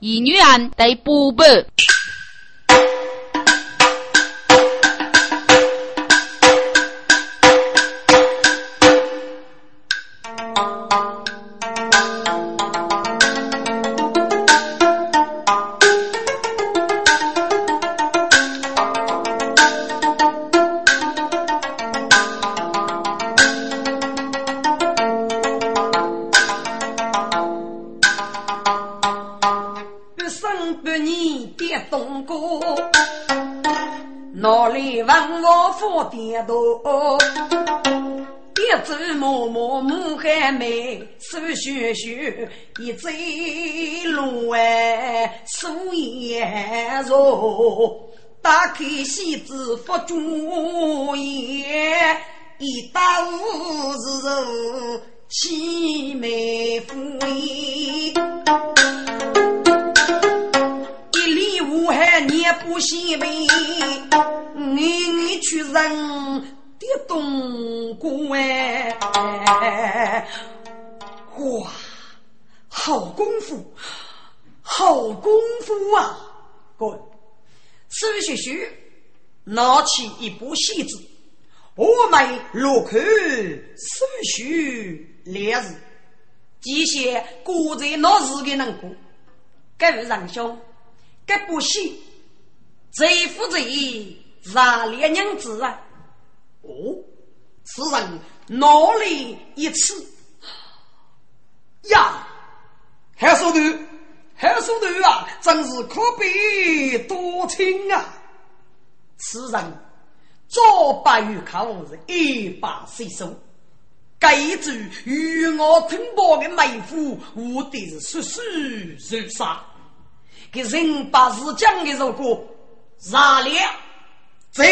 一女人得补补。一走路哎，素颜容，打开戏子佛珠眼，一打五是凄美妇一里无海念不西北。你你去认的东姑哎，哇，好功夫，好功夫啊！各位，苏学学拿起一部戏子，我们落口苏学两字，记些古在那时的能过。各位仁兄，这部戏最负责。杀烈娘子啊！哦，此人脑里一次呀，还说头，还说头啊，真是可悲多情啊！此人早把玉口是一把随手，该组与我吞宝的妹夫，无的是血水如杀，给人把日讲的如果杀烈。贼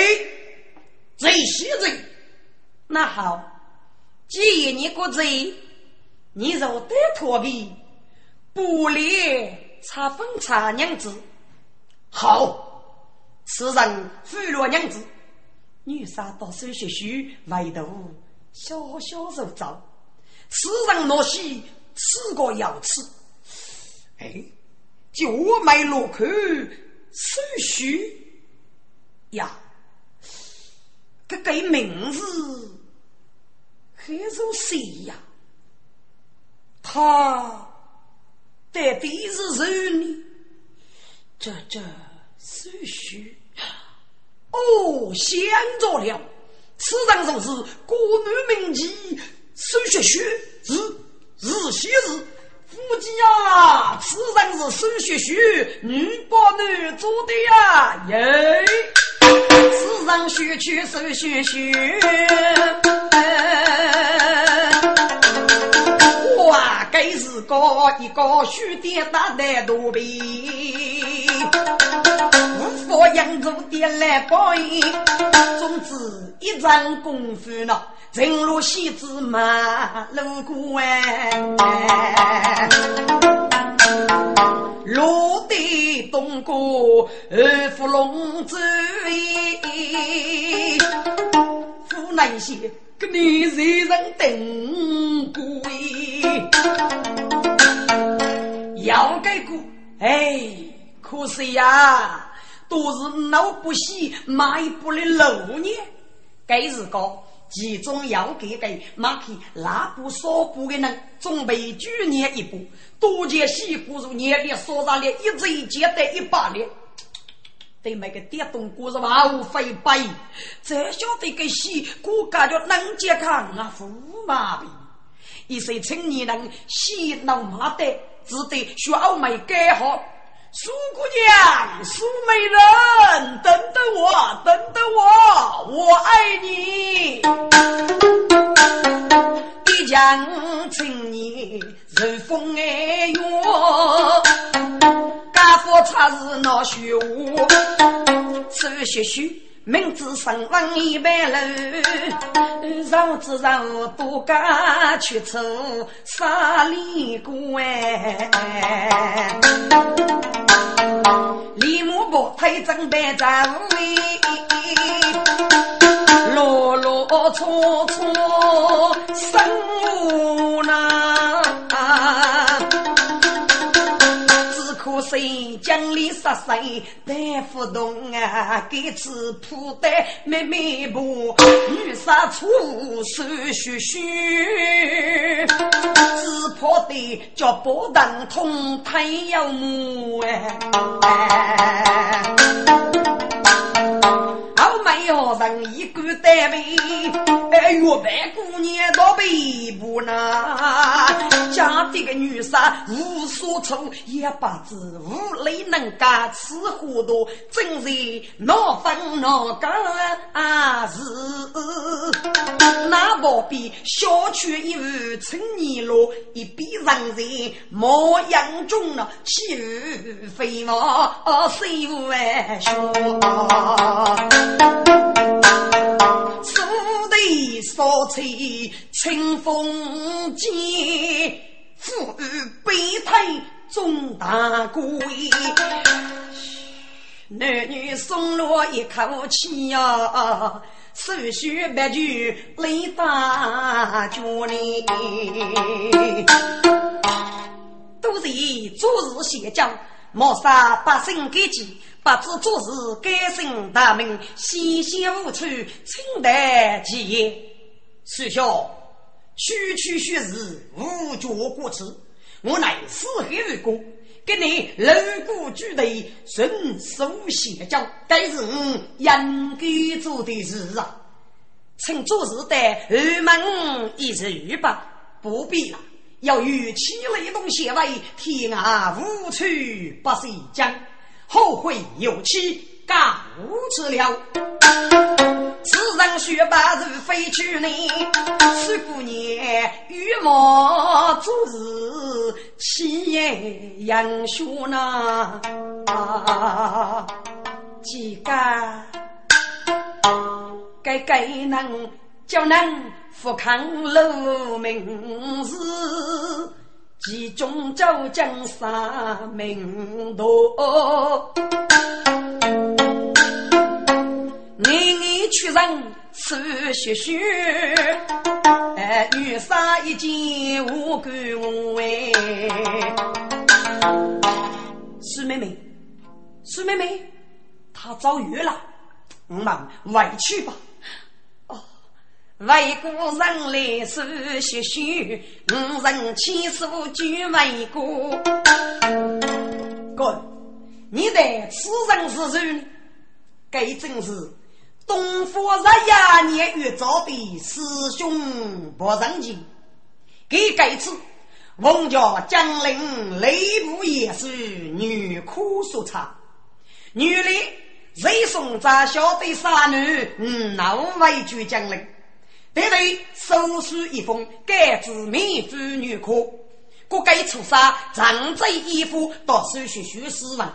贼西贼，那好，既然你个贼，你就得脱的不离查封查娘子。好，此人贿赂娘子，女杀到手学虚，外头小小手招。此人若西吃过要吃，哎，就买落去手虚呀。这个名字还是谁呀？他到底是？这这苏须哦，想着了，此人就是国女名妓苏学学，是是昔日夫妻啊！此人是苏学学，女扮男做的呀，耶！此人须去手续续，哇，该是个一个须点大难度比，无法养出点来报应。总之一场功夫呢，正如戏子马路过哎。落地东过二福龙舟，湖南县给你人人等过要改过哎，可惜呀，都是老不喜迈步的路呢，该是个。其中要给给马匹拉布扫布的人，准备举年一步，多见西不如年里所上的一只一接得一把的。对那个电动锅是万无非白，这晓得个西骨感觉能健康啊，驸马病。一些青年人喜怒马得，只得学欧美改好。苏姑娘，苏美人，等等我，等等我，我爱你。一江青年人风爱月，家父差是闹虚无，此些虚。明知生亡一般楼，让子让不敢去走沙里关。李木伯推正白丈位，落落错错生无奈。谁江里杀死带不动啊？给此铺的妹妹不女杀出手血血，只怕的叫不等通太阳木哎。要人一个单位，哎，月半姑娘到北部呢，家这个女杀无所措，一把子无泪能干，吃糊涂，真是闹分闹干啊！是那不比小区一户成泥路，一边人人模样中了，气宇飞毛，谁万说。苏堤少吹清风间，富裕悲叹中大贵。男女松落一口气呀，手续白句泪大脚哩。都是做事写教，莫杀百姓给己。不知做事该姓大名，细心无处，清代其业。师兄，区区虚实，无脚过耻。我乃四海为公，给你楼鼓举队，顺手写教，该是我应该做的事啊。请做事的二门一日吧，不必了。要与其雷动协为天涯无处不是江。后会有期，告辞了。此人学把如飞去呢，十姑娘羽毛做事气杨学呢。几个该该能叫能富康楼名字。其中招江三名多，年年屈人手血血，哎，女杀一件无干为。苏妹妹，苏妹妹，她遭遇了，我们回去吧。为国人来受血血，五人亲属就为国。哥，你在此人之中，该正是东方日廿年月早的师兄不仁情。给该次王家将领内部也是女哭所差，女的谁送咱小队杀女，嗯，那为主将领。得为手书一封，改字名主女科，各该出杀长者衣服，到手续书死亡。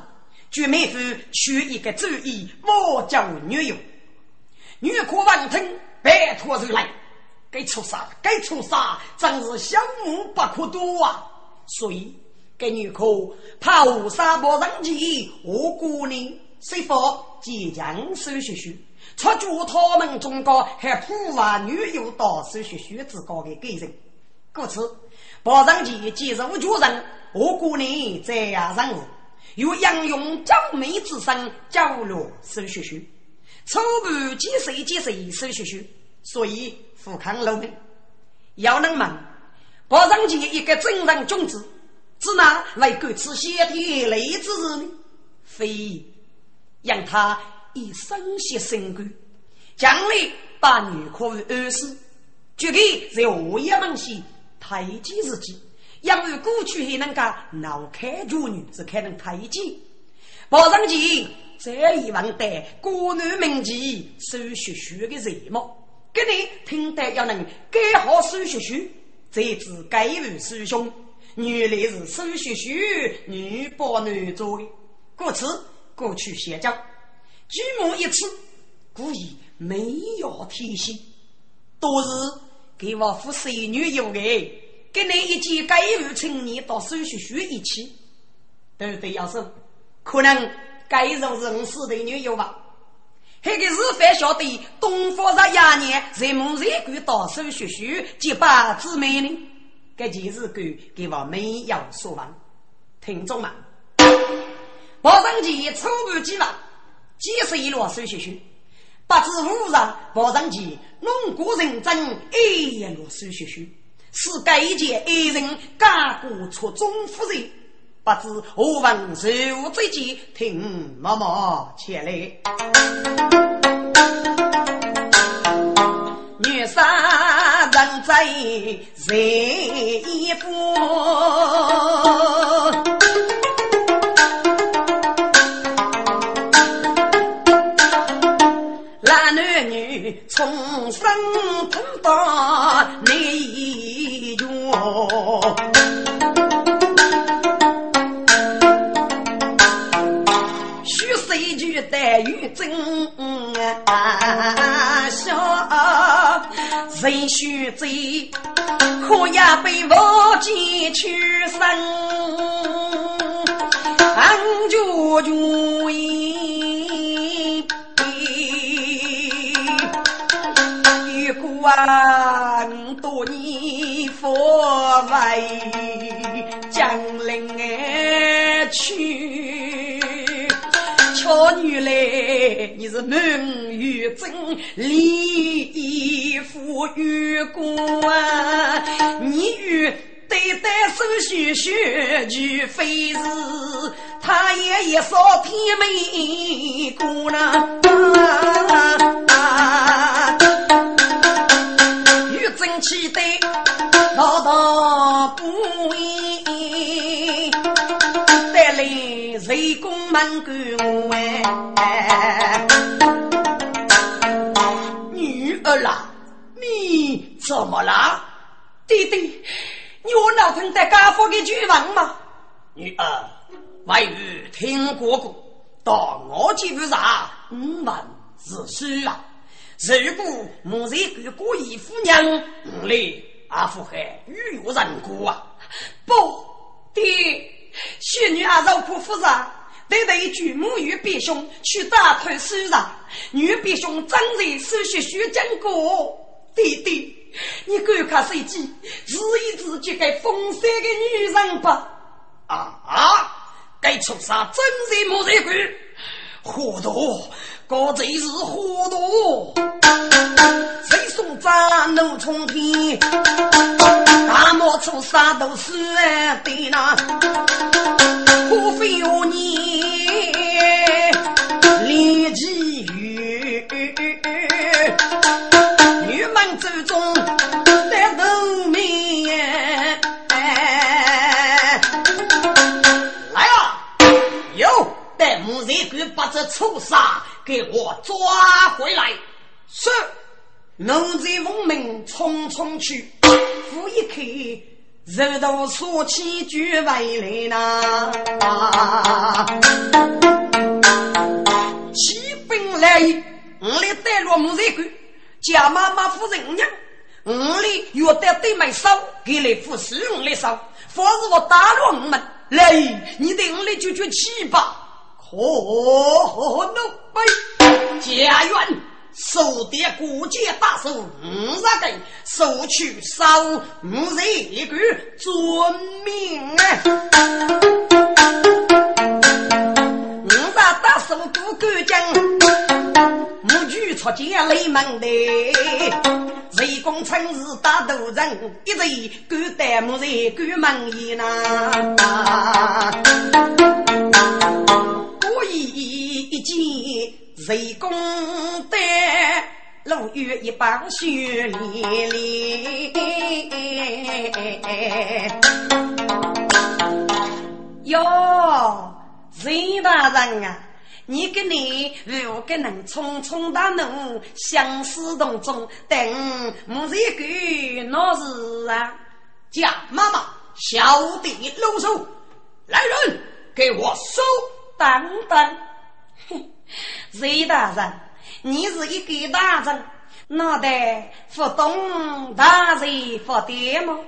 据妹夫取一个主意，我叫女友。女科王听，拜托出来，该出杀，该出杀，真是小目不可夺啊！所以，该女科怕无杀不人机，我姑娘谁否即将手续书。出住他们中高，还普话女友到手学学子高的给人，故此保上前既入主人，我姑娘在呀任务，又应用娇媚之身交流手学学，初步几岁几岁手学学，所以富康楼门。要能问保上前一个真人君子，只拿为各此先天类之人，非让他。以身血身骨，将来把女可为儿媳，绝对在我一门西太监之际，因为过去还能够闹开主女是开能太监，保上去这一问的国男名籍手学学的人物，给你听得要能改好手学学，才知该为师兄，原来是手学学女保男做的，故此过去写教。举目一次，故意没有提醒，都是给我夫婿女友的，跟你一起改入青年到手续学一起，对不对？要说可能改入是我死的女友吧？那个是凡晓得东方日廿年人梦人鬼到手续学结拜姊妹呢？这件事给给我没有说完，听众们。报上去抽干几万，几十一路手续续。不知无上报上去，弄过认真一摞手续续。是该届一人干过出中夫人，不知何闻谁无最急，听妈妈前来。女杀人在人一夫。从生痛到你哟，许谁句待玉真笑，人须醉，可也被我见屈身，俺就愿。万多年佛为江陵去，巧女来你是满玉真，礼服玉冠，你与对待手续续就非是，他也一扫天美姑娘。真气得老道不依，带来谁公门关哎，女儿啦，你怎么了？弟弟，你我老疼在家父的举房吗？女儿，外语听过过，到我这边上五万是虚啊。如果莫在给过姨夫娘，你阿父还欲有人过啊？不，爹，雪女阿肉苦夫人，得得举母与别兄去打退书上，女别兄正在手续须经过。弟弟，你赶快随机，自一自己该风山的女人吧？啊啊！该畜生真是莫在管，糊涂！这贼是糊涂，谁送扎怒冲天？大漠出杀都是对那，不非有你立奇遇，玉门之中把这畜生。给我抓回来！是，奴才奉命匆匆去。夫一看，热刀说起就回来呐。启禀来，我来带落木材官，家妈妈夫人娘，我来约得对门手，给来服侍我来手，否则我打落我们。来，你带我来就就去吧。可怒！北家园收的国家大寿五十根，收取少五十一个尊命！五十大寿不敢讲，母举出见雷门的，谁公称是大头人，一人敢担木人敢门言呐！我一见。谁公的路遇一帮血淋淋？哟，任大人啊，你跟你如果能匆匆大怒，相思洞中等木一个那是啊？叫妈妈小弟露手，来人给我搜等等。隋大人，你是一个大人，脑袋不懂大人不对吗？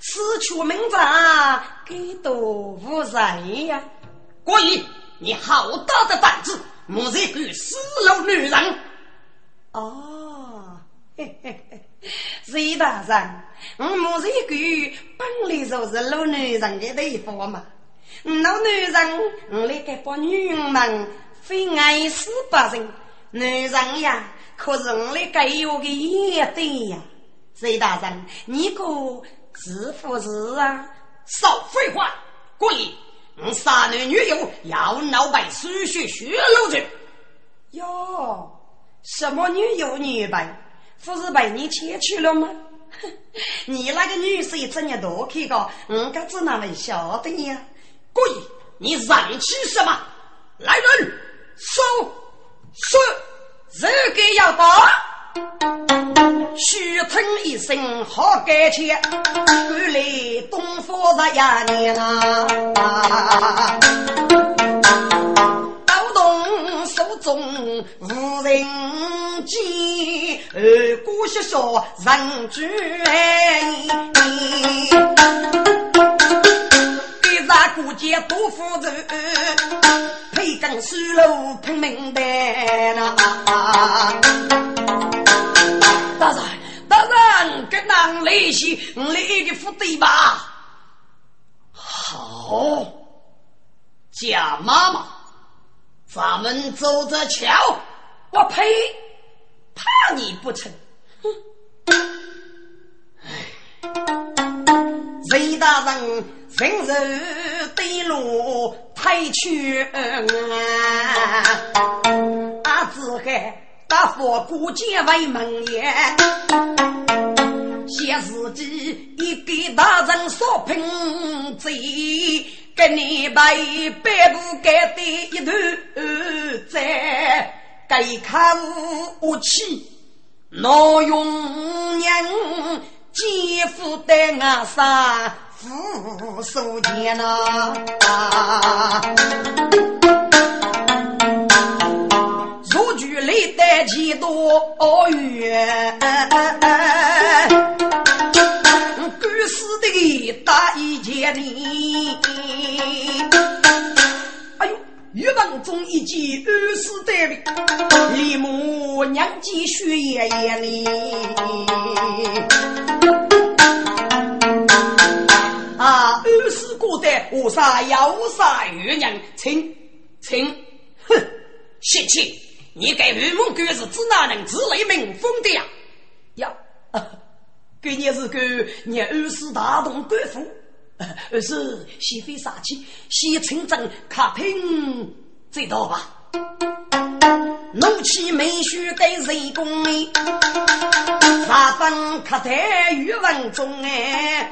失去门长，给多无人呀！郭姨，你好大的胆子，莫在个死老女人！哦，嘿嘿嘿，隋大人，我莫在个本来就是老女人的地方嘛。老男人，我来给把女人们非爱死不人。男人呀，可是我来给有个眼对呀。周大人，你可是不是啊？少废话，故意！我杀男女友，要闹白输血血路去。哟，什么女友女伴？不是被你牵去了吗？你那个女婿怎样多看个？我可只哪能晓得呀？故意！你嚷起什么？来人，收！收！这个要打！虚听一声好感切，原来东方十一年啊，刀动手中无人见，二姑息说人居给咱姑姐多负责，配根水路拼命的呐。大人，大人，跟俺联系，我来一个副队吧。好，贾妈妈，咱们走着瞧。我呸！怕你不成？哼！魏大人，人人对路太去啊，子海。大佛古剑为门也，写自己一给大人所喷嘴，给你把一百步改的一头在，该看武器，老用娘姐夫的阿三扶手剑呐。历代几多远？官司的大一件里，哎呦，玉门中一记二十单位，李母娘继血爷爷里。啊，二十过的我杀要杀玉娘，请请，哼，泄气！你给玉母官是指哪能自雷民风的呀？呀，给你是个你二世大同官府，二 是先非杀气，先称正卡平这道吧。怒气没须给人公哩，杀分可在玉文中哎。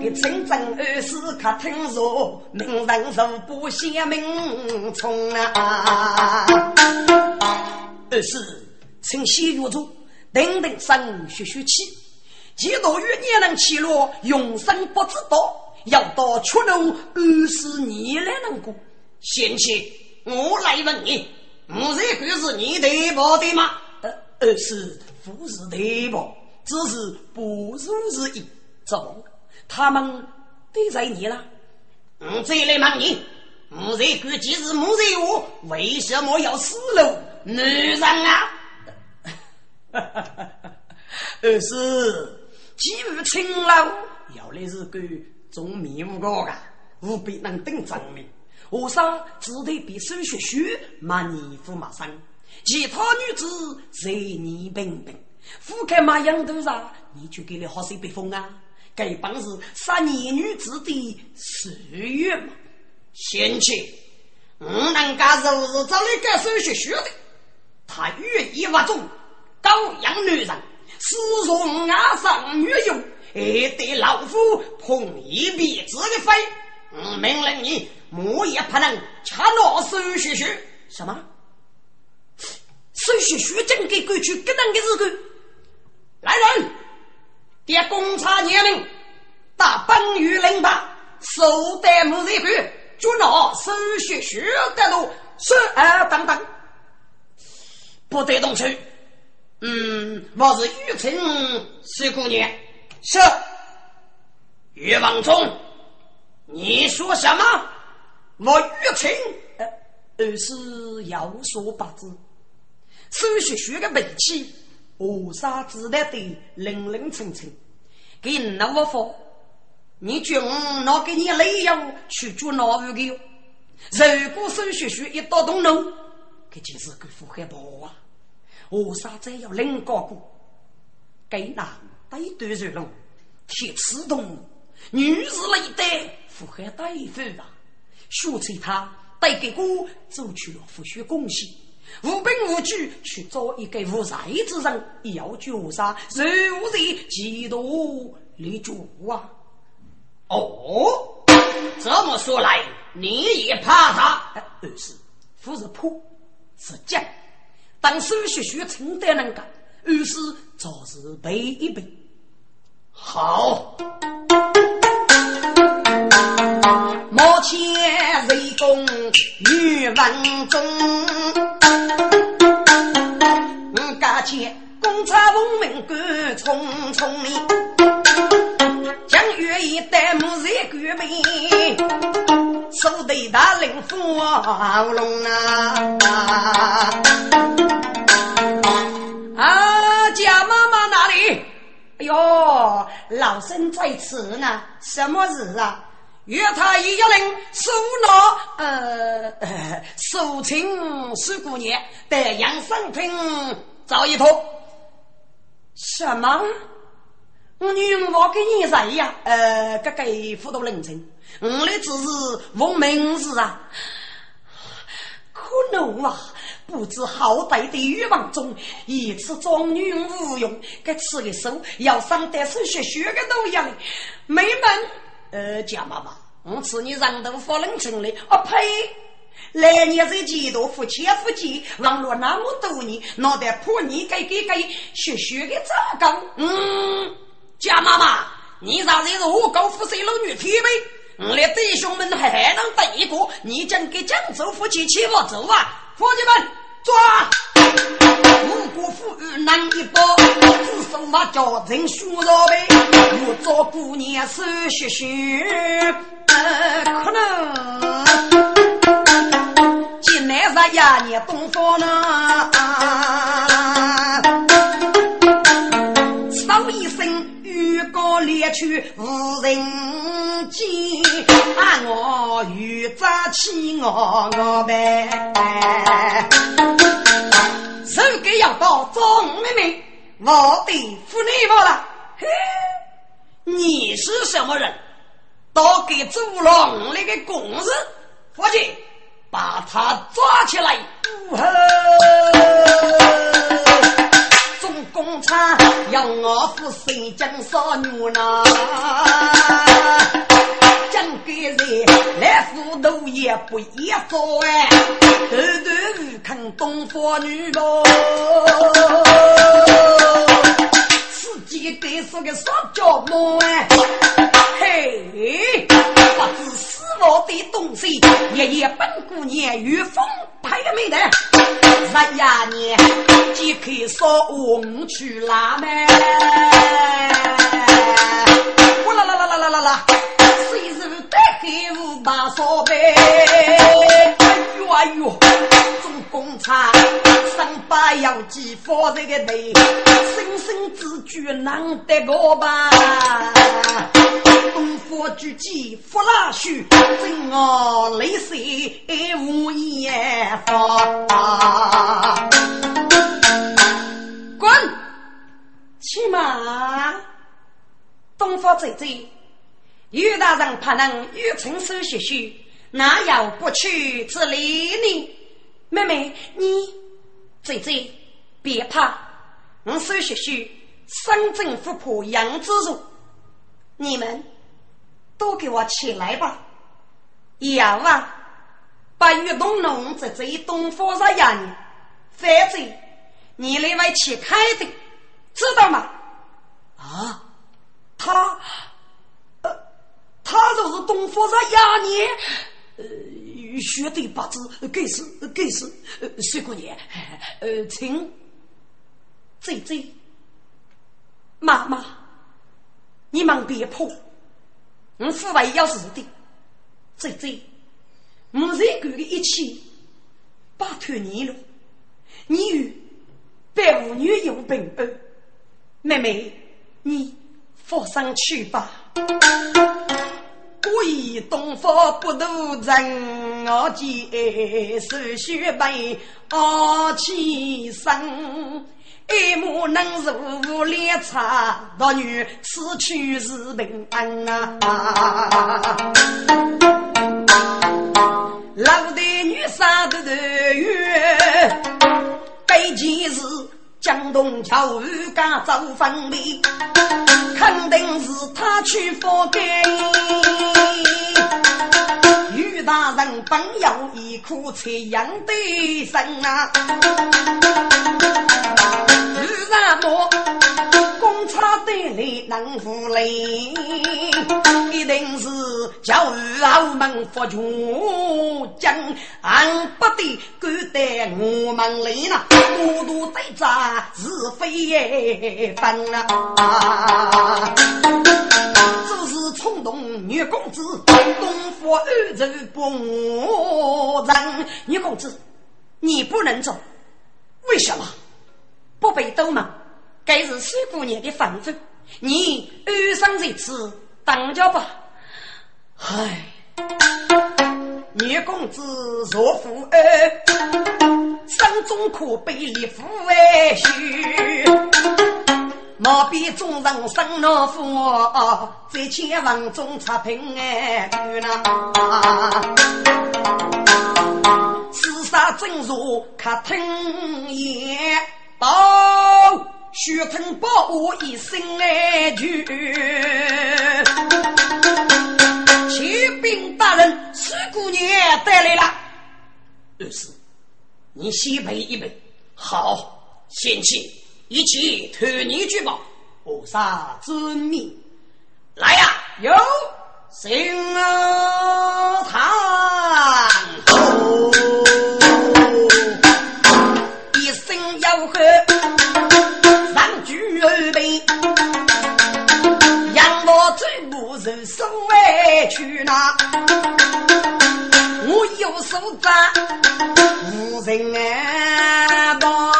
一清正二世可听说，名人如不显名从啊！二世，请先入座，等等生学学气，几多月年能起落，永生不知道，要到出路，二世你来能过。贤妻，我来问你，我这个是你对不的吗？呃，呃，是不是对不，只是不如而已。怎么？他们对在你了，我再来问你，我这个既是母人我，为什么要死了女人啊？二 是既无亲老，要来是个种面目个啊，务必能等证明。我上只得比手学学，骂你驸马生，其他女子随你平平。覆盖马羊头上，你就给了好些别风啊。该本是杀年女子的誓约嘛？贤妻，我能干如日找你个手学学的，他愿意挖中高阳女人，私容阿上女友，还得老夫碰一辈子的飞。我命令你，我也不能掐我手学学。什么？手学学正给过去，给人的日子。来人！点公差年龄，打本玉领吧，手带木人官，就拿手续学的路，是啊等等，不得动手。嗯，我是玉清石姑娘，是玉王忠，你说什么？我玉清，而是有所不知，手续学的武器。河沙子弹的零零清清，给那我说，你叫我拿给你理由去做哪位的？如果孙学学一到东农，这就是个富海婆啊！我啥子要领高过？该拿对对人龙，铁刺动女子一代富海大夫啊！学催他带给我走去了复学贡献，无凭无据去找一个无才之人，要绝杀，如何嫉妒立主啊？哦，这么说来，你也怕他？二是，不是怕，是将。当时学学承担那个，二是早是背一背。好。女文中，我家前公差文明官匆匆哩，将月一代母在官边，手头大领福龙啊！啊，家妈妈哪里？哎呦，老身在此呢，什么事啊？约他一个人收纳，呃，收情十姑娘得养生品找一套。什么？我女我给你谁呀？呃，这个糊涂人情，我的只是问名字啊。可能啊，不知好歹的欲望中，一次装女无用，该吃的手要上得手学学个都样，没门。呃，贾妈妈，我吃你人头发冷清的，我呸！来年这几多夫妻夫妻，网络那么多年，脑袋破你给给给学学个咋讲？嗯，贾妈妈，你咋这是我高富帅老女体呗？我的弟兄们还还能等一个？你将给江州夫妻欺负走啊！伙计们抓！五谷富裕难一包，只手把家人输着呗。我做姑娘手学学，可能今来日呀，你东方呢？猎去无人见，啊我欲扎起我我呗。手给要到张妹妹，我得服你我了。嘿，你是什么人？到给朱龙那个公子，伙计，把他抓起来。中公差要我负谁将少女呢？讲给人来糊涂也不一做哎，头头无坑东方女郎，己得是个傻脚毛哎，嘿，不知死亡的东西，爷爷本姑娘与风拍没得，十呀年即可说我去拉咩？我啦啦啦啦啦啦啦！虽是得黑五把烧杯，哎呦哎呦，做工厂上班要几发这个累，生生之举难得过吧？东方之计不拉须，真我泪水无言发。滚！起码东方姐姐。于大人怕能与陈手学学，哪有不去之理呢？妹妹，你姐姐别怕，我手学学身正不破杨子荣，你们都给我起来吧！要啊，把玉东龙在这一东方上养，反正你另外去开的，知道吗？啊，他。他就是东方上压你，呃，学对八字，该是该是，呃，水姑娘，呃，请，姐姐，妈妈，你忙别怕，我父辈要死的，姐姐，我这个的一切，拜托你了，你与百无女有平安，妹妹，你放心去吧。我以东方不渡人，我见手续备傲气生。爱慕能如烈茶，道女此去是平安啊！老的女杀的月，该件事江东桥雨家走分离，肯定是他去佛给。大人本有一颗残阳的心啊！为什么公差得来能负累？一定是教育澳门佛全将，俺不得敢得我们来呢，孤独对战是非也分啊！只是冲动女公子，东府二州不让女公子，你不能走，为什么？不被斗吗？该是苏姑娘的房子，你安生在此当家吧。唉，女公子若负恩，生中可悲立父为婿。莫比众人生老福，在千房中插平安呐。世上真如可听言。报，徐成报我一身哀句。启禀大人，四姑娘带来了。二师，你先备一备。好，贤妻，一起托你举报。菩萨遵命。来呀，有行堂。不受受委屈呐。我有手札，无人帮，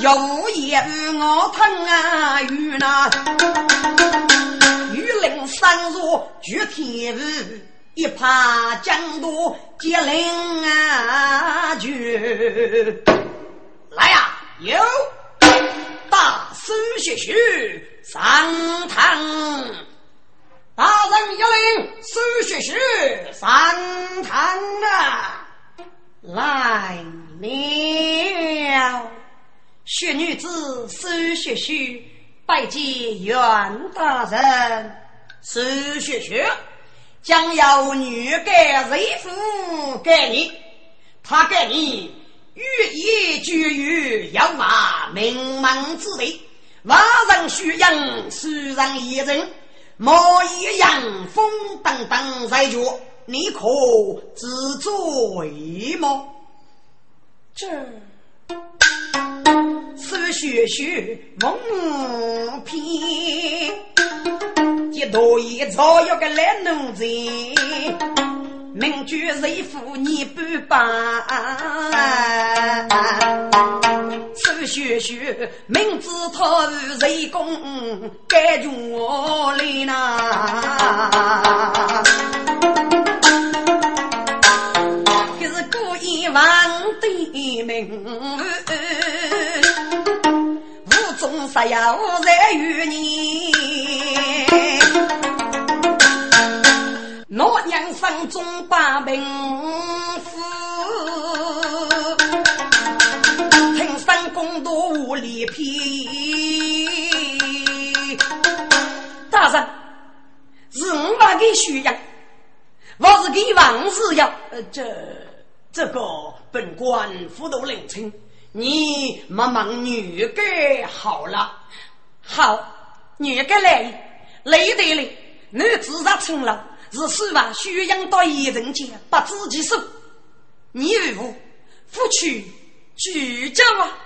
要无言我疼啊雨呐。雨淋山若绝天日。一怕江都接灵啊，就来呀！有大师学学上堂，大人有令，苏学学上堂啊！来了，雪女子苏学学拜见袁大人，苏学学。将要女改瑞夫给你，他给你欲言就语，要马名门之地，万人需养，世人一人，莫以阳风等等在脚，你可自罪吗？这是学学蒙骗。一头一草要个来奴才，名居瑞夫你不帮，苏学学明知他是贼公，该住我来呐，可是故意忘的名，无中杀呀，无在于你。我娘生中把病死，听三公多无礼皮。大人，是我把给需要，我是给王氏要。呃，这这个本官辅导领情，你忙忙女给好了。好，女给来，来得了，你自杀成了。是希望宣扬到一人间，不知其数。你如夫妻聚焦啊？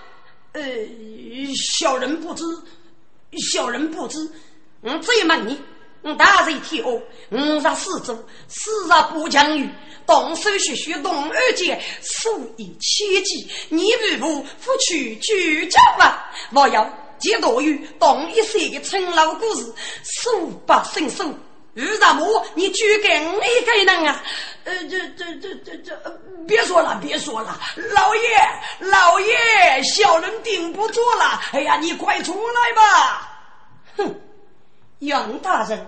呃，小人不知，小人不知。我再问你，我大人天恶，我若四周，四日不讲语，动手学学动二节，数以千计。你如夫妻聚焦啊？我要接多于同一些的陈老故事，数不胜数。于大母，你举给我一个人啊？呃，这这这这这，别说了，别说了，老爷，老爷，小人顶不住了。哎呀，你快出来吧！哼，杨大人，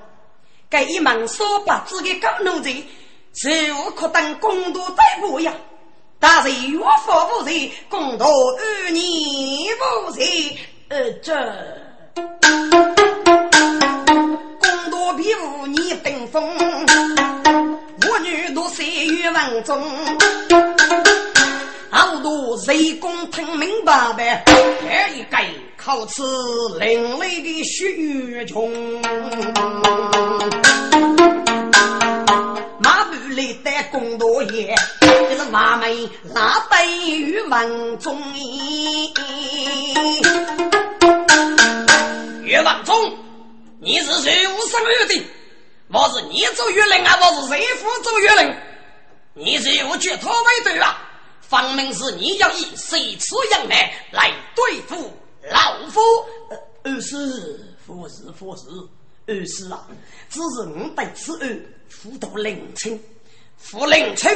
给一门说八字的高奴才，是无可当公道逮捕呀？大人岳父无罪，公道与你无罪。呃，这。比武你登峰，我女多岁月文中，好多谁公听明白呗？这一改靠此另类的血穷，马步里的公多爷，这是马妹拉带于文中，岳文中。你是谁无生二的？我是你做月令啊，我是谁夫做月令？你是无决脱为对啊？分明是你要以谁吃杨梅来对付老夫。二是夫是夫是二是啊，只是我对此案辅导领清，傅领清，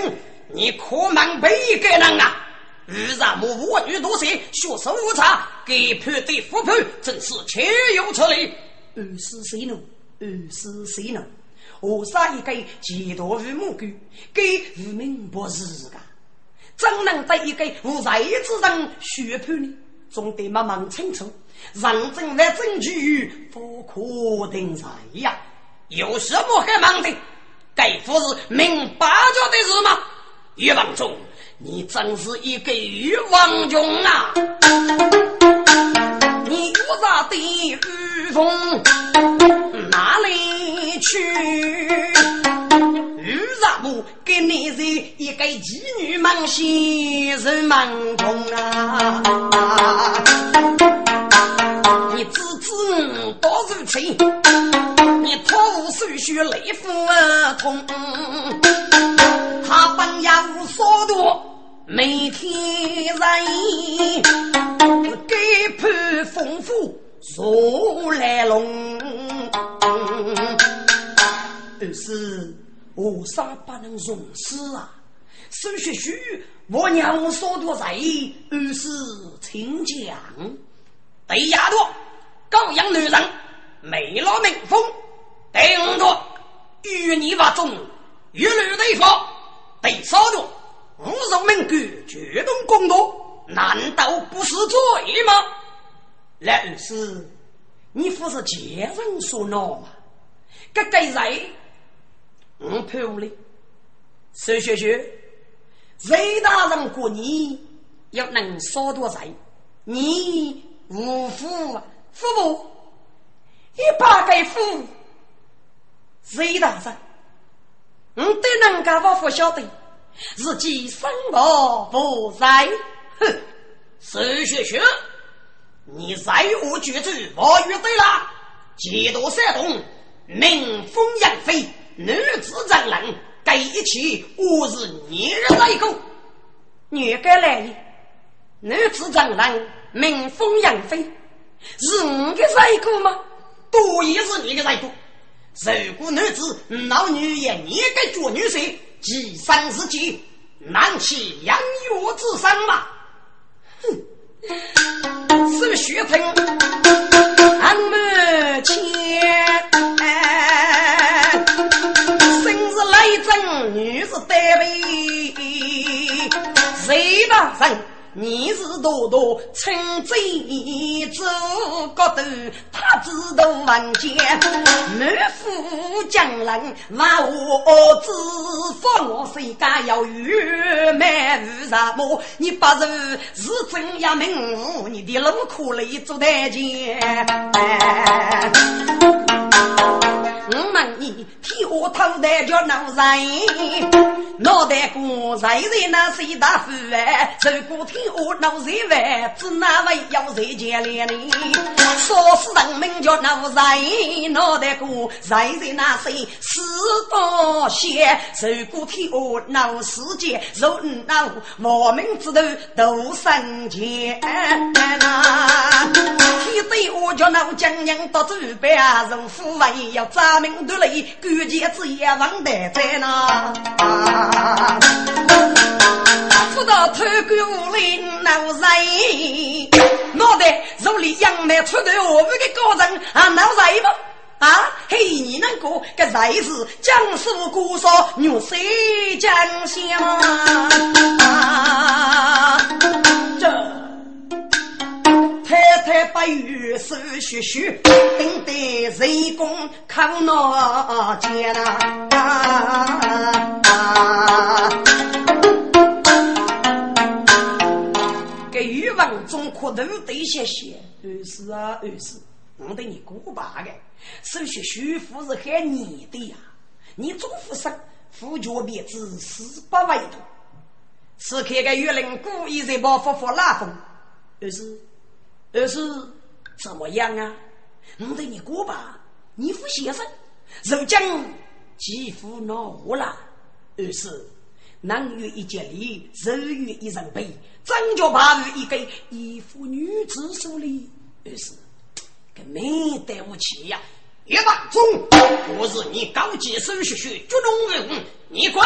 你可瞒背一个人啊？遇上我妇女多些，学生无差，给判对复判，真是岂有此理！二是谁呢？二是谁呢？我杀一个几多于母狗，给无名不是个，怎能在一个无才之人宣判呢？总得慢慢清楚，认真来证据，不可定罪呀！有什么好忙的？该不是明八角的事吗？岳王忠，你真是一个欲望中啊！你我咋的风哪里去？玉啥木给你是一个妓女梦先人梦中啊！你自知多如此，你托无手续雷夫痛，他本也无所图。每天人该判丰富如来龙，但是我啥不能容死啊？孙学书，我娘我说多在，而是请讲。对丫头，高阳女人，美罗民风，第五个与你话中，一律对付，第三个。无受命官，决动公道，难道不是罪吗？老师，你不是见人说闹吗？这个人，我判了。孙学学，雷大人过你要能少多财，你无福啊！父母一把给父，雷大人，我对人家我不晓得。自己生活不在，哼！石学学，你再无举止，我与对了。几多山东，民风扬飞，女子长人，该一起我是女人来过。女该来的，女子长人，民风扬飞，是你的帅哥吗？多也是你的帅哥。如果女子老女也你该做女婿。计生之计，难起养育之身嘛？哼，是血盆，俺们前生是雷震，女是单位，谁大人？你是多多称贼主角头，他知道万间满腹江人，万我知放我谁家要与满无什么？你不如是真要命，你的路苦累做台阶。我问你，替我偷的叫哪人？脑袋瓜在在那谁大夫哎，如果听我脑在外，只那位要在家里呢？说是人民叫脑在脑袋瓜在在那谁死多些？如果听我脑世界，若脑我们知道都生钱呐。天对我叫脑将娘到祖辈啊，如父为要咱们独立，关键子也忘得在那。不到偷狗无林闹人，脑袋如里杨梅出头，我们个高人啊闹人不？啊，嘿，你那个个才是江苏古说玉水江乡啊，这。太太白玉手续续，等待人工抗闹艰啊！给欲望中苦头得些些，二是啊二是，我对你过把个手续续夫是喊你的呀，你祖父生夫脚别子四百外头，此刻个玉林故意在把夫妇拉风，二是。二是怎么样啊？我对你过吧，你父先生如今几乎恼火了。二是男女一结礼，日月一人悲，真叫八月一给一夫女子手里。二是跟没得武器呀！一当中，不是你高级手续学举动人，你滚！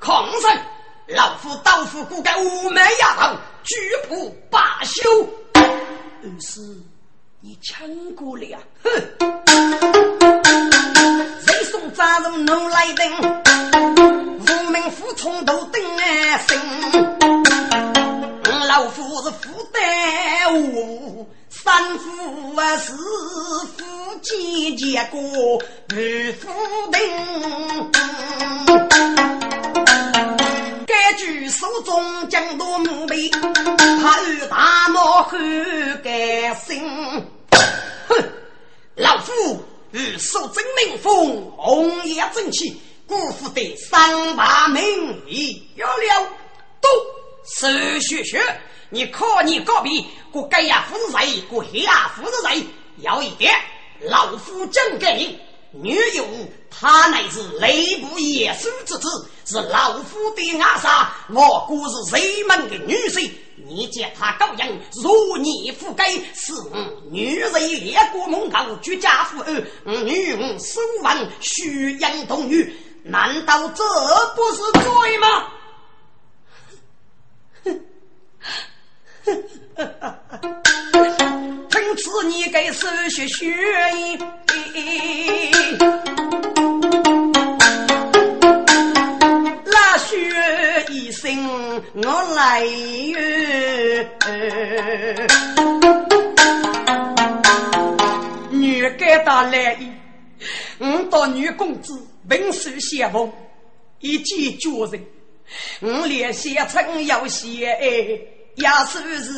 狂人，老夫刀斧骨干五枚丫头，举步罢休。二是你抢过了，哼！谁送杂人奴来登？无名服从都等啊生。老夫是负担我，三夫啊是夫妻结过不夫定。举手中将夺墓碑，他与大漠后甘心。哼，老夫与守真名风，红颜正气，辜负的三把名义，有了都是学学。你可你告别，过该呀夫人谁？过黑呀夫人谁？要一点，老夫讲给你。女友，她乃是内部野兽之子，是老夫的阿杀。我姑是人门的女婿，你见她高阳如逆覆盖，是女人列国蒙高居家妇儿，女人手腕虚阳童女，难道这不是罪吗？从此你该失血血拉血一声我来哟，女该到来，我到女公子文书相逢，一见绝人，我连写成要写。也算是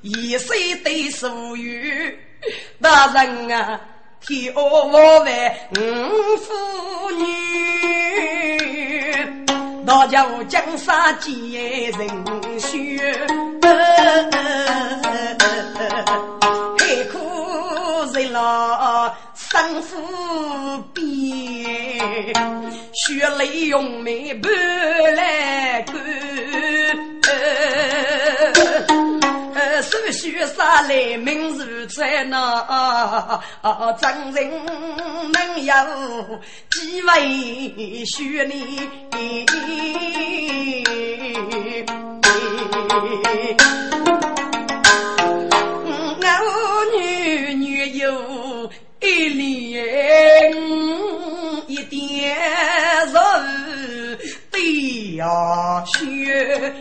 一生对所有大人啊，替我为五妇女，大家江山见人血，海苦人老生父变，血泪用眉半来干。手续杀来明如在那，真人能有几位兄弟？我女女有一脸一点肉。要学，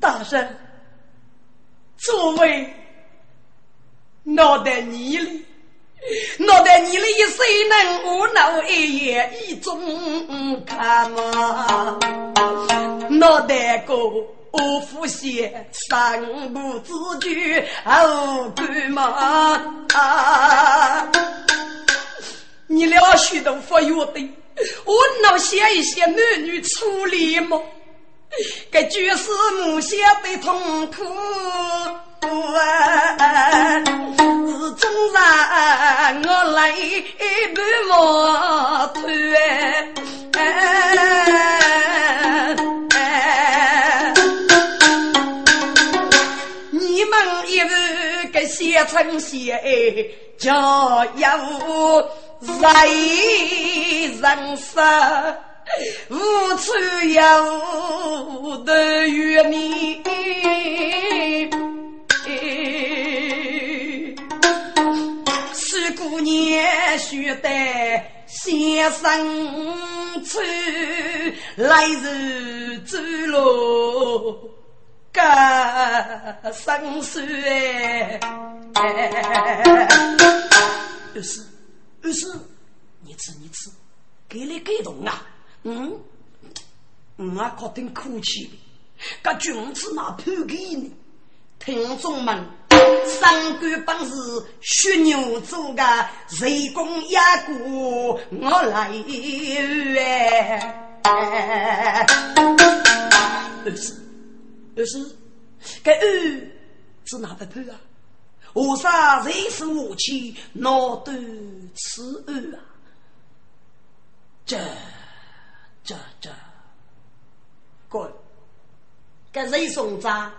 大人，作为脑袋泥里，脑袋泥里谁能无脑一夜一中看嘛？脑袋哥我夫妻三不自觉，好干嘛？你俩许都发药的，我能写一些男女处理吗？这就是母写的痛苦啊！是终让我来半毛腿。你们一日给写成写，就要人人生。无处有的与你，是姑娘须得先生处，来日走路更生疏哎。二师，二是，你吃你吃，给你给动啊！嗯，我可挺哭泣，个君子那判给你，听众们，三官本是血牛做的，谁公压过我来哎。二是二是，该二是哪个判啊？为啥人是武器，脑都此二啊？这。这这，哥，给谁送账？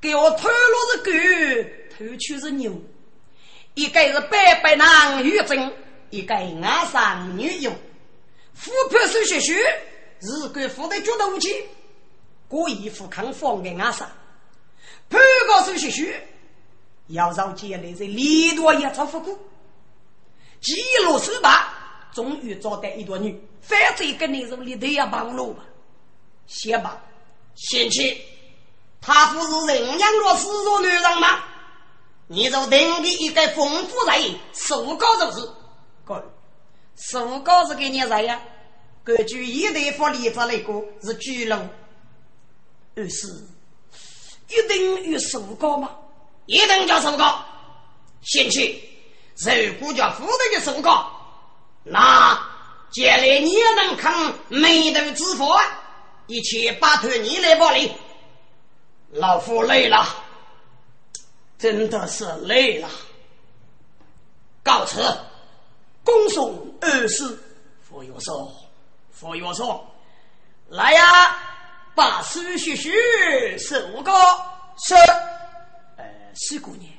给我偷了是狗，偷去是牛。一个是白白男女贞，一个爱上女用。虎判手学学，日官负的决斗武器，故意富康放给俺上。判个手学学，要让杰来在李多也找复古，记录手把，终于找到一朵女。反正跟你是里头要帮路吧，先吧，先去。他不是人样若死若女人吗？你就定的一个丰富人，受高就是，哥，受高是给你谁呀？根据一代法例子来过是巨龙，二是一定有受高吗？一定叫受高，先去。如果叫负责的受高，那。将来你也能看眉头之佛，一切拜托你来保理。老夫累了，真的是累了。告辞，恭送二师。佛有说，佛有说，来呀，把书学学，受个是。四姑娘，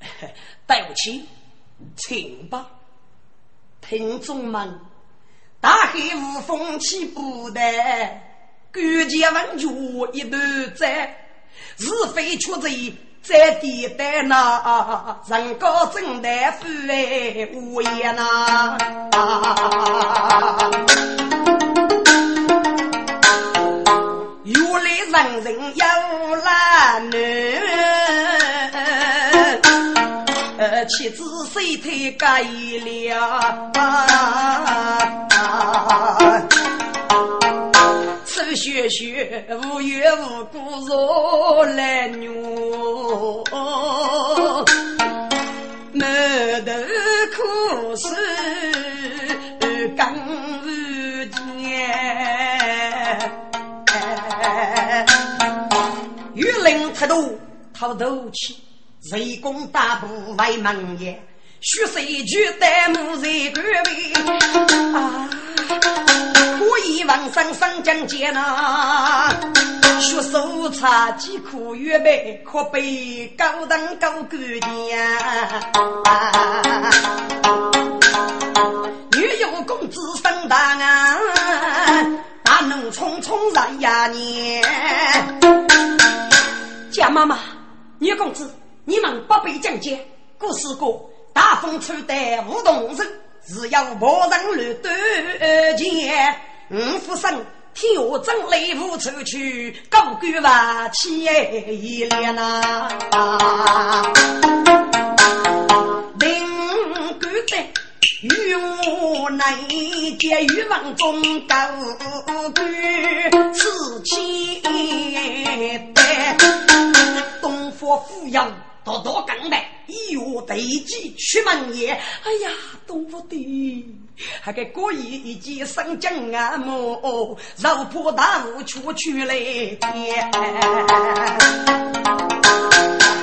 带我去，请吧，听众们。大海无风起不淡，关键问句一段在，是非出在在地带那人高正大夫哎无言呐，原来人人有难呃，妻子谁推改了？手血血，无缘无故若来虐，满头苦水更无钱。玉林太多，讨斗气，谁攻大步为门也？血色去戴木在官位啊，可以往上上将阶呐。血手插几苦月白，可被高登高官啊。女有公子生大安，大能匆匆染呀年。贾妈妈，女公子，你们不必讲解，故事过。大风吹得无动人，只有莫人乱断剑。五福生天下真雷无出去，高官万起一连呐。灵官的与我内结与王中高官，此起的东方富阳。多多更待，一月对鸡出门也。哎呀，懂不得？还给故意一记生将啊么？绕破大雾出去来天。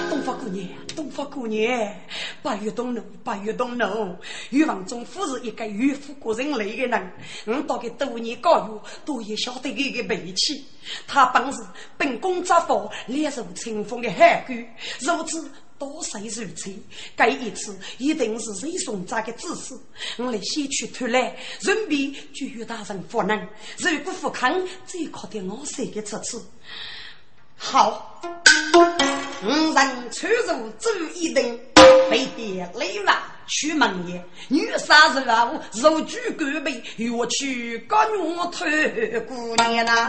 东方姑娘，东方姑娘，八月东路，八月东路，欲望中夫是一个与富过人类的人。我到给多年教育，都也晓得这个脾气。他本是本宫之父，烈如清风的海狗，如此。多谁如此？这一次一定是谁送这个指示？我来先去偷来，准备就与大人发难。如果不肯，最可得我谁个出此？好，五人出入走一等，被爹累了出门也。女杀人啊，入居官备，我去干我偷姑娘呐！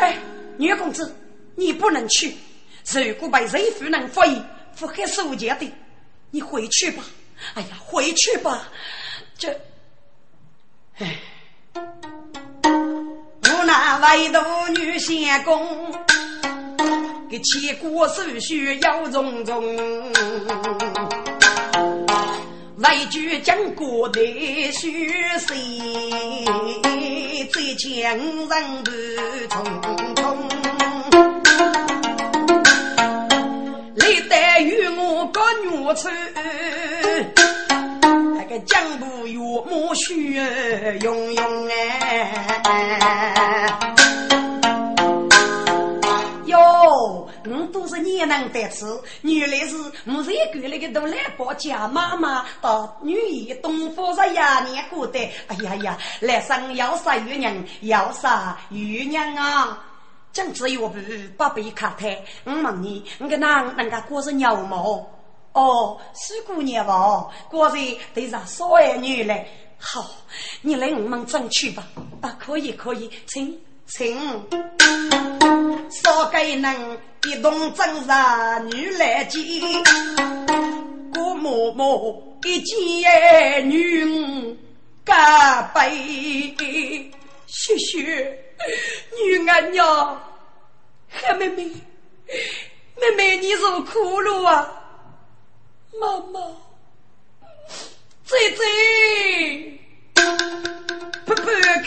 哎，女公子。你不能去，如果被贼夫人发现，不害受劫的，你回去吧。哎呀，回去吧。这，唉，无奈为独女相公，给千古手续要重重，为救江国的血色，再见人不匆匆。与我割月村，那个江步月木须涌涌哎。哟，我都是你能得吃，原来是我这个那个都来报家妈妈到女儿东方上呀年过的。哎呀呀，来生要杀玉娘，要杀玉娘啊！将只有不八百卡台，我问你，我跟哪能够过着鸟毛？哦，是姑娘哦，果然对上少儿女来。好，你来我们争取吧。啊，可以可以，请请。少给能一动真上女来接，姑嬷嬷一见女干杯，谢谢。女儿娘，黑妹妹，妹妹你受苦了啊！妈妈，姐姐，不不开，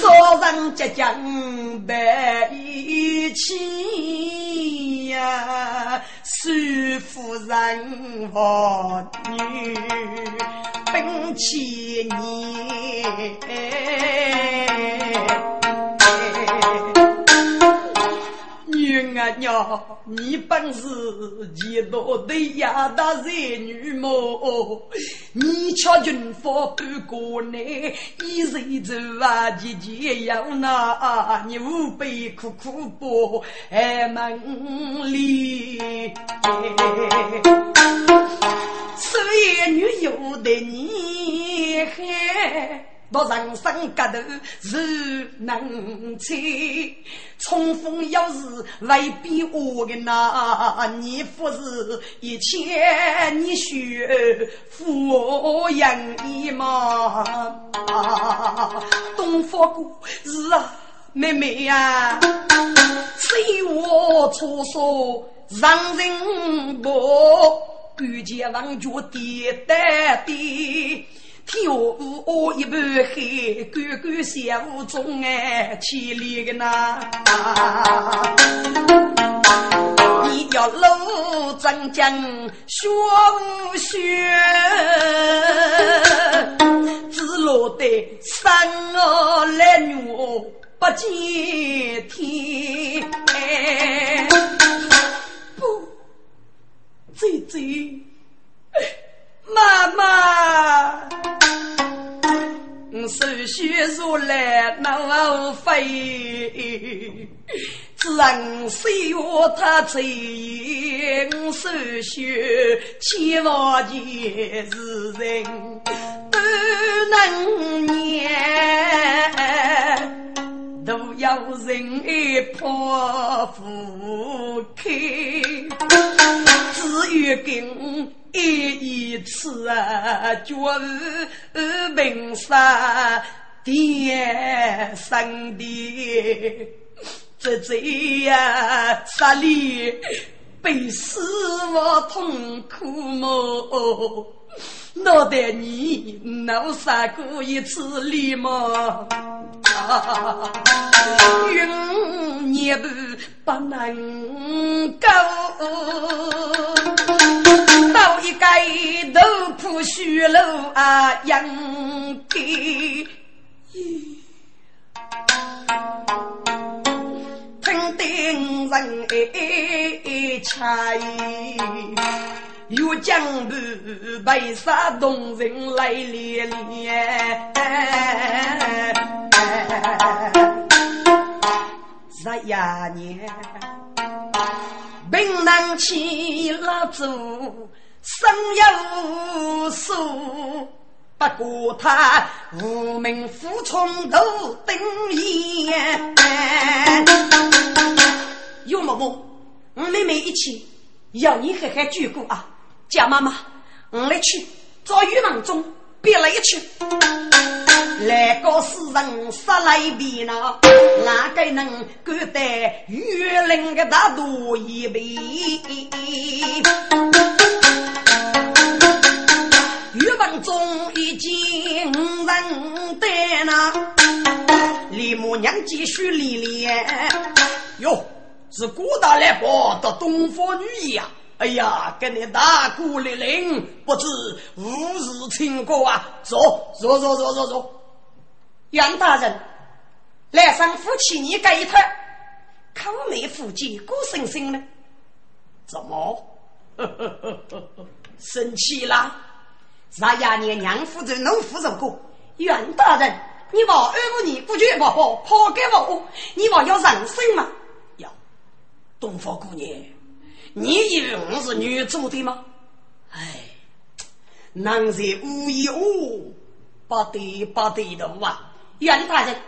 少人结将白一起呀，苏夫人和女。本千年，女儿娘，你本是几多的亚大才女么？你瞧军法不过呢，一人走啊，姐姐要拿，你无辈苦苦不挨门里。所以女有的你还到人生格头是能去，冲锋要是未必我的那，你不是一切你需富养你吗？东方姑是啊，妹妹呀，随我出手让人不。遇见王家爹爹爹，天下一半黑，哥哥相互中哎，凄厉个呐！你要路真讲学无学，只落得三儿来女不见天。不。姐姐，妈妈，我手血如来难飞，只恨岁月太催，我手血千万件事情不能念。都要人爱破腹开，只愿跟一一次啊，绝无平杀爹生的。这这呀，杀里被死我痛苦么？脑袋你闹杀过一次礼吗？云也不不能够，到一个头破血流啊，养的。听定人哎猜，有江浦白沙动人来连连。十一年，兵难起了主，生有数。不过他无名负重头顶烟。有某某，我妹妹一起要你狠狠照顾啊！叫妈妈，我来去找玉郎中别了一去。来个死人杀来比呢，哪个能够得玉林的大肚一杯？玉文中已经人得那，李母娘继续历练。哟，是古大来报的东方女医啊！哎呀，跟你大鼓莅临，不知吾日情过啊！走，走，走，走，走，走。袁大人，来上夫妻你这一套，可没夫妻过生生呢？怎么？生气了？啥呀？你娘夫子农夫走过，袁大人，你把二五年不绝不好抛给我，你话要人生吗？呀，东方姑娘，你以为我是女主的吗？哎，男人无一物不对不对的哇。袁大人，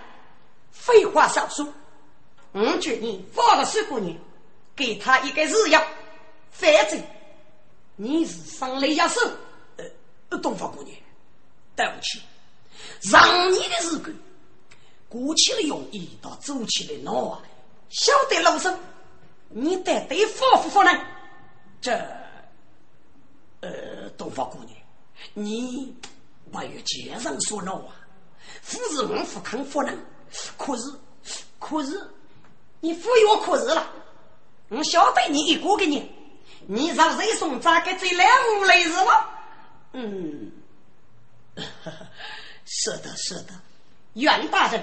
废话少说，我劝你放个水姑娘，给他一个日药，反正你是上来要手。呃，东方姑娘，对不起，让你的日子过起了容易，到走起来难啊！晓得老生，你得对夫妇夫人，这，呃，东方姑娘，你不要这样说闹啊！夫是我夫康夫人，可是，可是，你忽悠我可是了。我晓得你一个个人，你让谁送咋个这两五来是吗？嗯，是的，是的。袁大人，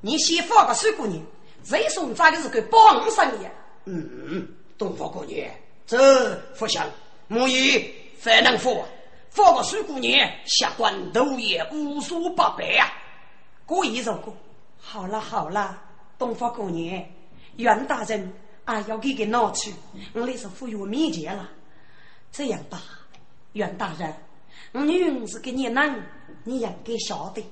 你先放个水姑娘，谁送咋个是个帮生意？嗯，东方姑娘，这不想，母爷反能放，放个水姑娘，下官都也无所不备啊。过一首歌，好了好了，东方姑娘，袁大人啊，要给给拿去，我那是服药面前了。这样吧，袁大人，我女儿是给你男，你应该晓得，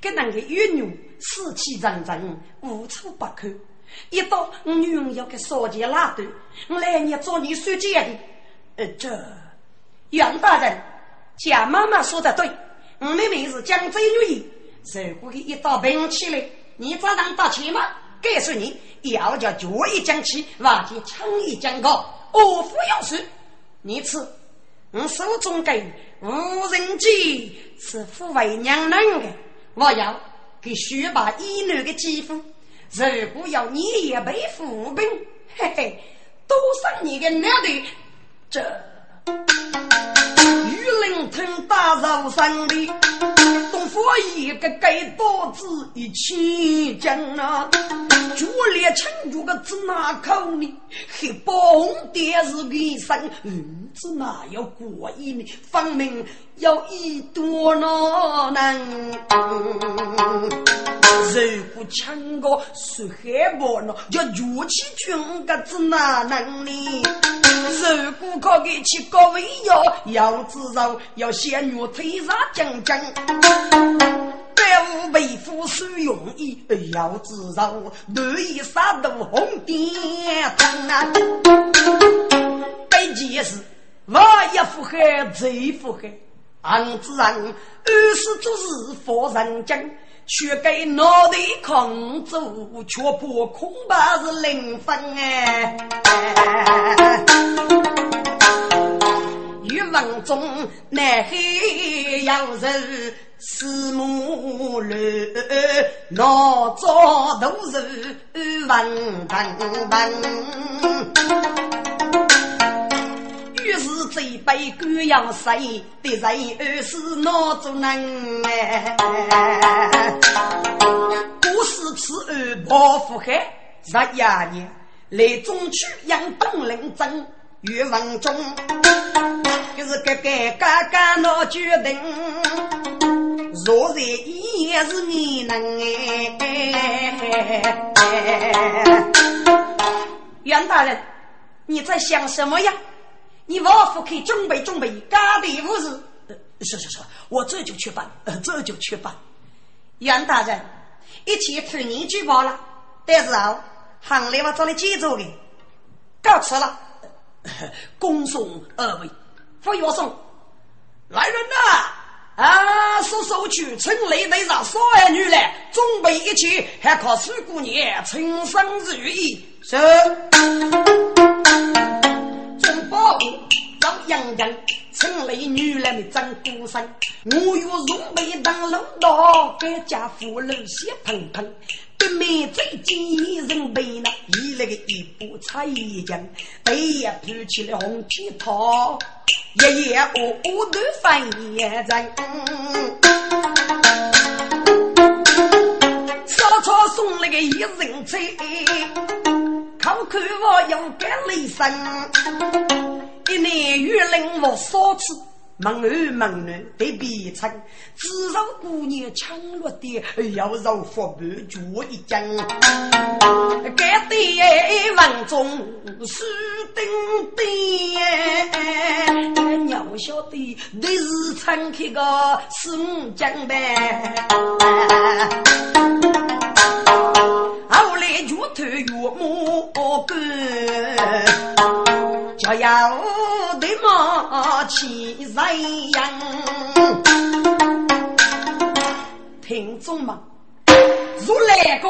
跟那个玉女死气沉沉，无处不可。一到我女儿要给烧钱拉断，我来年找你算账的。呃，这杨大人，贾妈妈说的对，我妹妹是江州女。如果给一刀平起来，你咋能打钱吗？告诉你，要叫脚一将起，瓦就枪一将高，我不要死。你吃，我手中的无人机是抚为娘人的，我要给学把一女的肌肤。如果要你也被扶兵，嘿嘿，多上你个娘的这。玉林屯大肉山的东府一个盖刀子一起将啊，就连成就个子那口呢？黑帮电视给上，日子那要过一呢？方明要一多难能。如果抢个是海报呢，要举起军个子哪能呢？如果可给起高位要要知道要先女推上将将，百无为夫受容易，要知道难以杀都红点疼啊！本件事，我一腹黑，贼腹黑，俺自然二十做事佛人精。却给脑袋扛住，却怕恐怕是灵魂哎。欲望中南海要人四目乱，脑遭都是万腾腾。是这杯官要谁的人儿是哪种人哎？故事此儿报复海，十二年来中去养东林镇，越王中就是个个嘎嘎闹决定，若在也是你能哎？袁大人，你在想什么呀？你王府可以准备准备，家的无事。是是是，我这就去办，这就去办。袁大人，一切听你举报了，但是啊，行李我找你记住的，告辞了。恭送二位，不要送。来人呐！啊，速速去城内内上少儿女来，准备一切，还靠水姑娘称心如意。是。中宝物遭洋洋，城里女人的真孤身。我欲容眉当楼道，该家父老血喷喷。对面最近人被那一来个一步踩一将，背也盘起了红皮套，一夜我我都翻眼人。少草送了个一人车。口口我用干雷声，一年雨淋我少次，门儿门内得别称，只让姑娘强落的，要让佛伴脚一将。该的王中是顶顶，鸟晓得你是唱开个四五江呗。后来越头越木根，就要的马起人样。听众们，如来个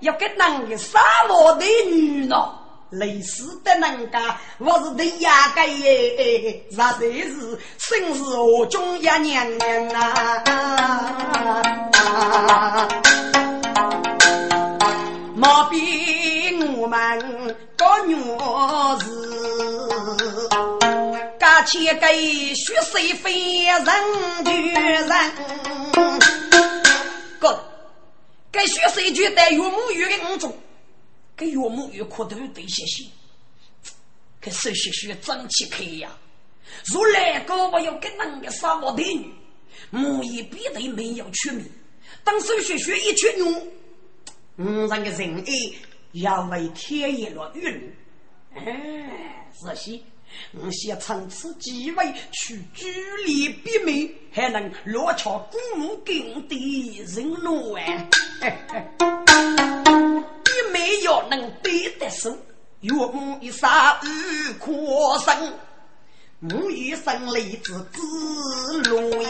要给那个沙漠的女呢，类似的人家，我是对呀个耶，实在是生是我中一娘娘啊。莫比我们搞女事，家起给血水非人女人。哥，给血水就带岳母岳的五种，给岳母岳哭头得些些，给手血血争气开呀！如来哥我要跟那个杀我的女，母以必对没有取名，当手血血一取女。五人的仁义要为天爷落雨，哎，是些，我想从此继位去举例比美，还能落桥鼓舞更的人怒哎！比美要能对得手，岳母一杀玉阔生，母一生丽子子路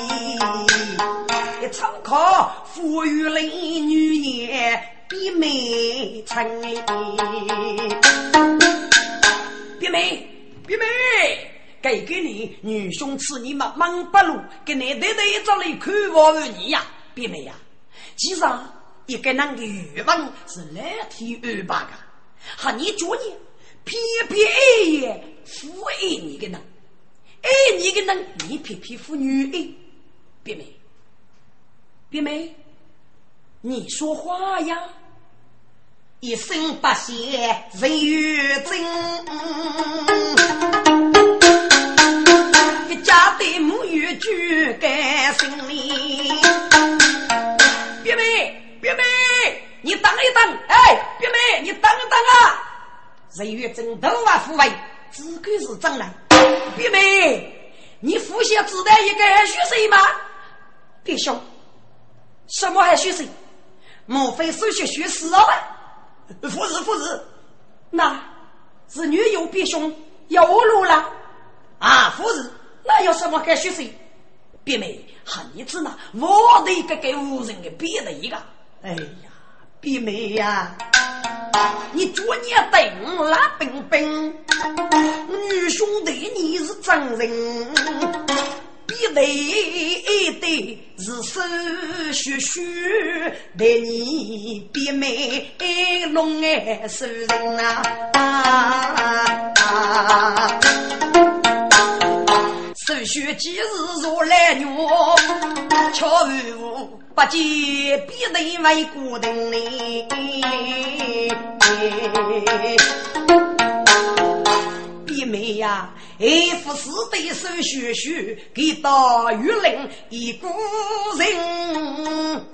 一参考富裕类女也。比美成，比美，比美，给给你女兄赐你们忙不路，给你带带一招来看望你呀，比美呀。其实一个人的欲望是来天安排的，和你做呢，偏偏爱父爱你的人，爱你的人，你偏偏负女爱，比美，比美。你说话呀！一声不谢人缘真，一家的母与举甘心里。表妹，表妹，你等一等！哎，表妹，你等一等啊！人缘真头发富贵，只管是真人。表妹，你父下只带一个学生吗？别兄，什么还学生？莫非手学学死了？夫子，夫子，那是女友必兄要我路了啊！夫子，那有什么该学谁？别妹，哈你子呢？我的个给无人给别的一个，哎呀，别妹呀，你昨年等拉冰冰，女兄弟你是真人，别得得是手续续，待你别妹龙爱受人啊。手续几日如来月，巧遇不见必定为孤灯哩。一枚呀、啊，一副四对手叔叔给大玉林一个人。